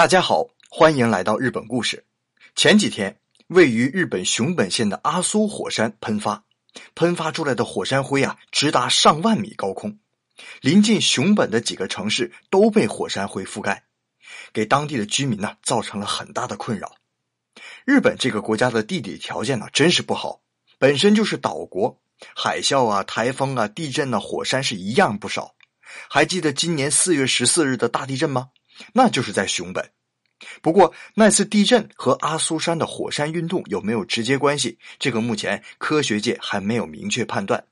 大家好，欢迎来到日本故事。前几天，位于日本熊本县的阿苏火山喷发，喷发出来的火山灰啊，直达上万米高空。临近熊本的几个城市都被火山灰覆盖，给当地的居民呢造成了很大的困扰。日本这个国家的地理条件呢，真是不好，本身就是岛国，海啸啊、台风啊、地震啊、火山是一样不少。还记得今年四月十四日的大地震吗？那就是在熊本，不过那次地震和阿苏山的火山运动有没有直接关系？这个目前科学界还没有明确判断。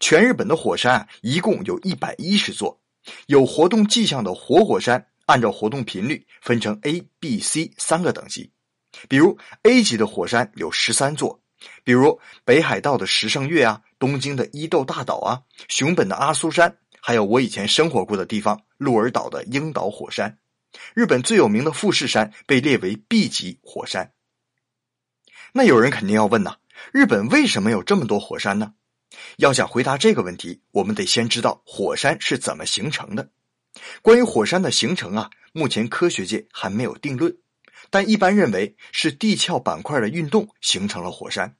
全日本的火山一共有一百一十座，有活动迹象的活火山按照活动频率分成 A、B、C 三个等级。比如 A 级的火山有十三座，比如北海道的石胜岳啊，东京的伊豆大岛啊，熊本的阿苏山。还有我以前生活过的地方鹿儿岛的樱岛火山，日本最有名的富士山被列为 B 级火山。那有人肯定要问呐，日本为什么有这么多火山呢？要想回答这个问题，我们得先知道火山是怎么形成的。关于火山的形成啊，目前科学界还没有定论，但一般认为是地壳板块的运动形成了火山。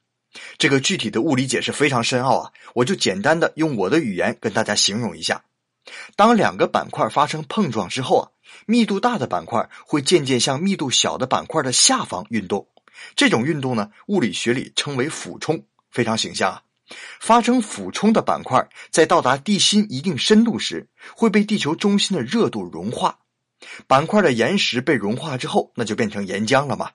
这个具体的物理解释非常深奥啊，我就简单的用我的语言跟大家形容一下：当两个板块发生碰撞之后啊，密度大的板块会渐渐向密度小的板块的下方运动，这种运动呢，物理学里称为俯冲，非常形象啊。发生俯冲的板块在到达地心一定深度时，会被地球中心的热度融化，板块的岩石被融化之后，那就变成岩浆了嘛。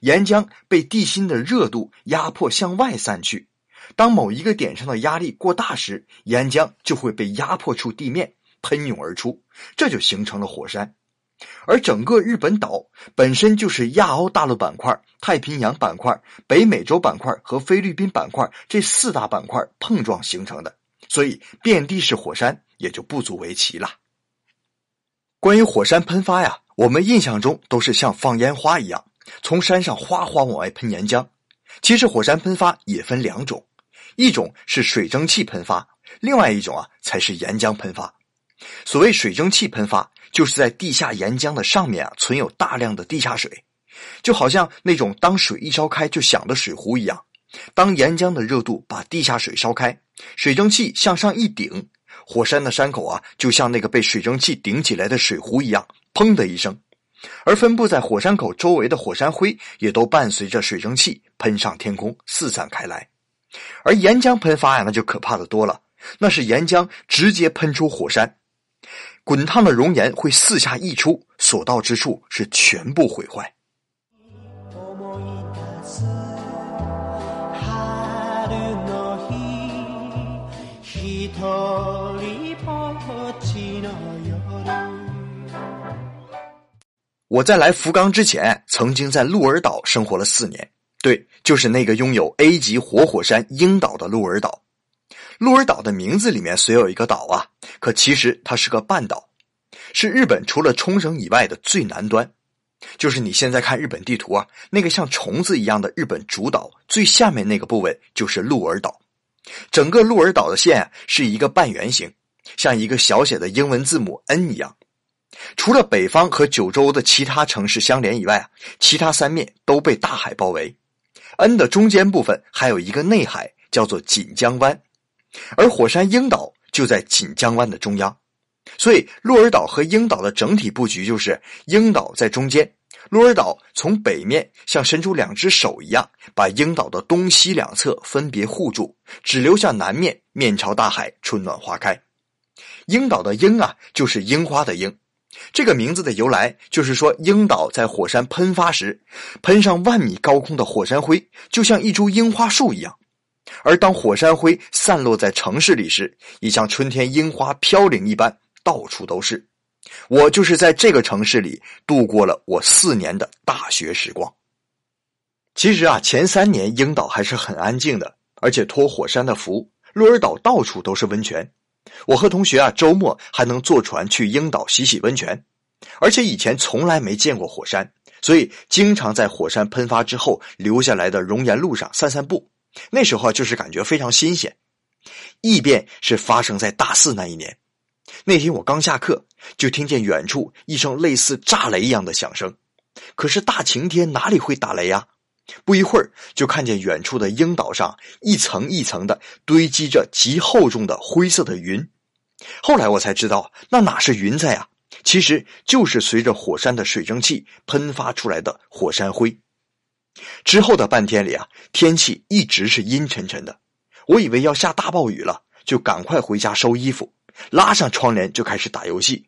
岩浆被地心的热度压迫向外散去，当某一个点上的压力过大时，岩浆就会被压迫出地面，喷涌而出，这就形成了火山。而整个日本岛本身就是亚欧大陆板块、太平洋板块、北美洲板块和菲律宾板块这四大板块碰撞形成的，所以遍地是火山也就不足为奇了。关于火山喷发呀，我们印象中都是像放烟花一样。从山上哗哗往外喷岩浆，其实火山喷发也分两种，一种是水蒸气喷发，另外一种啊才是岩浆喷发。所谓水蒸气喷发，就是在地下岩浆的上面啊存有大量的地下水，就好像那种当水一烧开就响的水壶一样。当岩浆的热度把地下水烧开，水蒸气向上一顶，火山的山口啊就像那个被水蒸气顶起来的水壶一样，砰的一声。而分布在火山口周围的火山灰也都伴随着水蒸气喷上天空，四散开来。而岩浆喷发呀，那就可怕的多了。那是岩浆直接喷出火山，滚烫的熔岩会四下溢出，所到之处是全部毁坏。我在来福冈之前，曾经在鹿儿岛生活了四年。对，就是那个拥有 A 级活火山樱岛的鹿儿岛。鹿儿岛的名字里面虽有一个岛啊，可其实它是个半岛，是日本除了冲绳以外的最南端。就是你现在看日本地图啊，那个像虫子一样的日本主岛最下面那个部位就是鹿儿岛。整个鹿儿岛的线是一个半圆形，像一个小写的英文字母 N 一样。除了北方和九州的其他城市相连以外啊，其他三面都被大海包围。N 的中间部分还有一个内海，叫做锦江湾，而火山樱岛就在锦江湾的中央。所以鹿儿岛和樱岛的整体布局就是樱岛在中间，鹿儿岛从北面像伸出两只手一样，把樱岛的东西两侧分别护住，只留下南面面朝大海，春暖花开。樱岛的樱啊，就是樱花的樱。这个名字的由来，就是说樱岛在火山喷发时，喷上万米高空的火山灰，就像一株樱花树一样；而当火山灰散落在城市里时，也像春天樱花飘零一般，到处都是。我就是在这个城市里度过了我四年的大学时光。其实啊，前三年樱岛还是很安静的，而且托火山的福，鹿儿岛到处都是温泉。我和同学啊，周末还能坐船去樱岛洗洗温泉，而且以前从来没见过火山，所以经常在火山喷发之后留下来的熔岩路上散散步。那时候就是感觉非常新鲜。异变是发生在大四那一年，那天我刚下课，就听见远处一声类似炸雷一样的响声。可是大晴天哪里会打雷呀？不一会儿，就看见远处的鹰岛上一层一层的堆积着极厚重的灰色的云。后来我才知道，那哪是云彩啊？其实就是随着火山的水蒸气喷发出来的火山灰。之后的半天里啊，天气一直是阴沉沉的。我以为要下大暴雨了，就赶快回家收衣服，拉上窗帘就开始打游戏。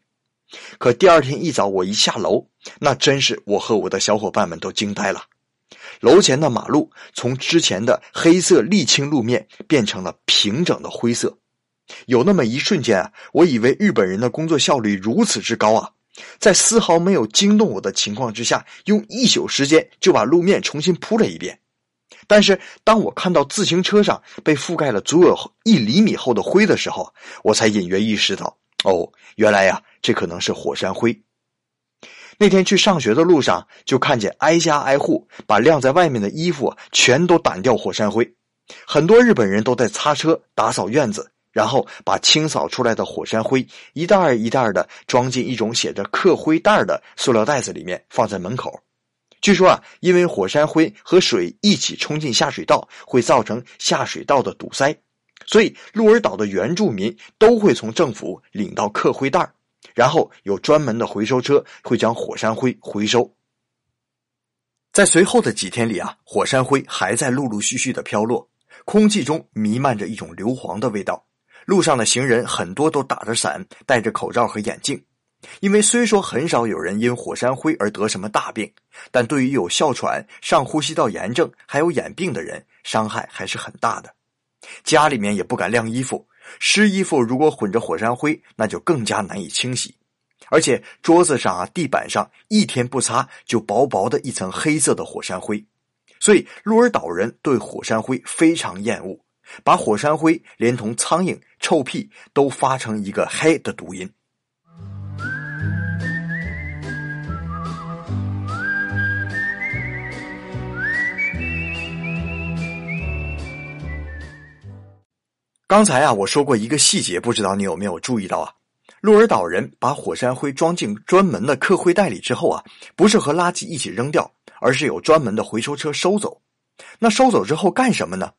可第二天一早，我一下楼，那真是我和我的小伙伴们都惊呆了。楼前的马路从之前的黑色沥青路面变成了平整的灰色。有那么一瞬间啊，我以为日本人的工作效率如此之高啊，在丝毫没有惊动我的情况之下，用一宿时间就把路面重新铺了一遍。但是当我看到自行车上被覆盖了足有一厘米厚的灰的时候，我才隐约意识到，哦，原来呀，这可能是火山灰。那天去上学的路上，就看见挨家挨户把晾在外面的衣服全都掸掉火山灰，很多日本人都在擦车、打扫院子。然后把清扫出来的火山灰一袋一袋的装进一种写着“克灰袋”的塑料袋子里面，放在门口。据说啊，因为火山灰和水一起冲进下水道，会造成下水道的堵塞，所以鹿儿岛的原住民都会从政府领到克灰袋然后有专门的回收车会将火山灰回收。在随后的几天里啊，火山灰还在陆陆续续的飘落，空气中弥漫着一种硫磺的味道。路上的行人很多都打着伞，戴着口罩和眼镜，因为虽说很少有人因火山灰而得什么大病，但对于有哮喘、上呼吸道炎症还有眼病的人，伤害还是很大的。家里面也不敢晾衣服，湿衣服如果混着火山灰，那就更加难以清洗。而且桌子上啊、地板上一天不擦，就薄薄的一层黑色的火山灰，所以鹿儿岛人对火山灰非常厌恶。把火山灰连同苍蝇、臭屁都发成一个“黑”的读音。刚才啊，我说过一个细节，不知道你有没有注意到啊？鹿儿岛人把火山灰装进专门的客灰袋里之后啊，不是和垃圾一起扔掉，而是有专门的回收车收走。那收走之后干什么呢？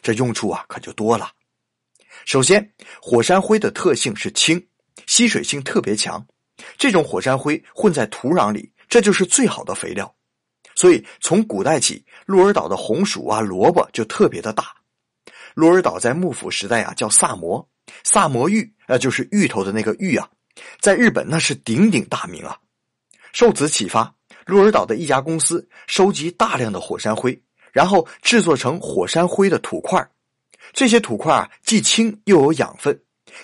这用处啊可就多了。首先，火山灰的特性是轻，吸水性特别强。这种火山灰混在土壤里，这就是最好的肥料。所以，从古代起，鹿儿岛的红薯啊、萝卜就特别的大。鹿儿岛在幕府时代啊叫萨摩，萨摩芋呃就是芋头的那个芋啊，在日本那是鼎鼎大名啊。受此启发，鹿儿岛的一家公司收集大量的火山灰。然后制作成火山灰的土块这些土块啊，既轻又有养分，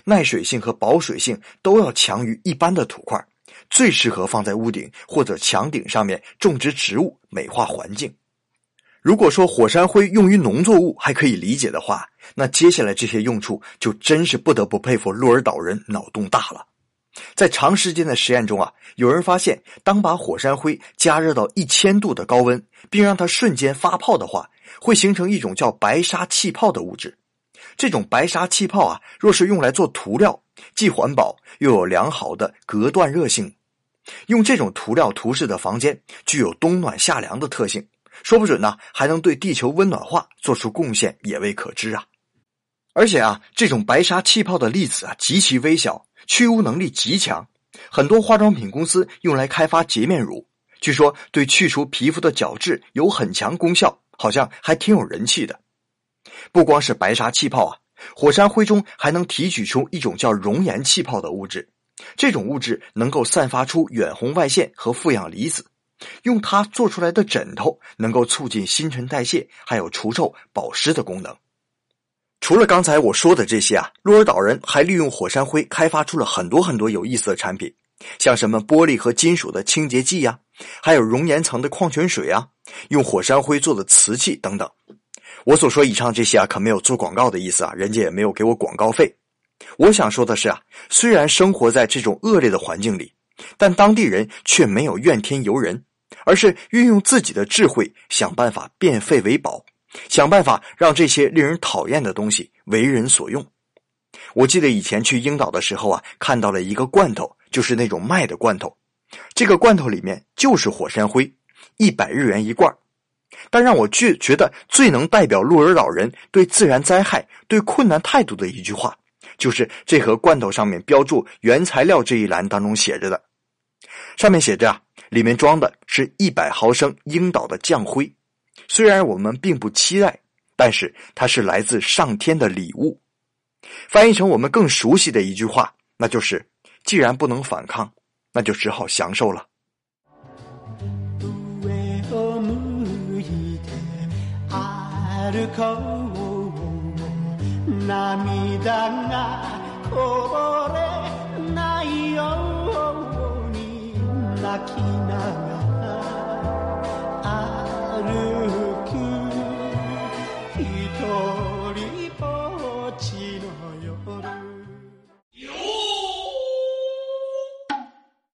耐水性和保水性都要强于一般的土块最适合放在屋顶或者墙顶上面种植植物，美化环境。如果说火山灰用于农作物还可以理解的话，那接下来这些用处就真是不得不佩服鹿儿岛人脑洞大了。在长时间的实验中啊，有人发现，当把火山灰加热到一千度的高温，并让它瞬间发泡的话，会形成一种叫白沙气泡的物质。这种白沙气泡啊，若是用来做涂料，既环保又有良好的隔断热性。用这种涂料涂饰的房间，具有冬暖夏凉的特性，说不准呢，还能对地球温暖化做出贡献，也未可知啊。而且啊，这种白沙气泡的粒子啊，极其微小。去污能力极强，很多化妆品公司用来开发洁面乳，据说对去除皮肤的角质有很强功效，好像还挺有人气的。不光是白沙气泡啊，火山灰中还能提取出一种叫熔岩气泡的物质，这种物质能够散发出远红外线和负氧离子，用它做出来的枕头能够促进新陈代谢，还有除臭保湿的功能。除了刚才我说的这些啊，鹿儿岛人还利用火山灰开发出了很多很多有意思的产品，像什么玻璃和金属的清洁剂呀，还有熔岩层的矿泉水啊，用火山灰做的瓷器等等。我所说以上这些啊，可没有做广告的意思啊，人家也没有给我广告费。我想说的是啊，虽然生活在这种恶劣的环境里，但当地人却没有怨天尤人，而是运用自己的智慧，想办法变废为宝。想办法让这些令人讨厌的东西为人所用。我记得以前去樱岛的时候啊，看到了一个罐头，就是那种卖的罐头，这个罐头里面就是火山灰，一百日元一罐。但让我觉觉得最能代表鹿儿岛人对自然灾害、对困难态度的一句话，就是这盒罐头上面标注原材料这一栏当中写着的，上面写着啊，里面装的是100毫升英岛的酱灰，虽然我们并不期待，但是它是来自上天的礼物，翻译成我们更熟悉的一句话，那就是既然不能反抗，那就只好享受了。la quina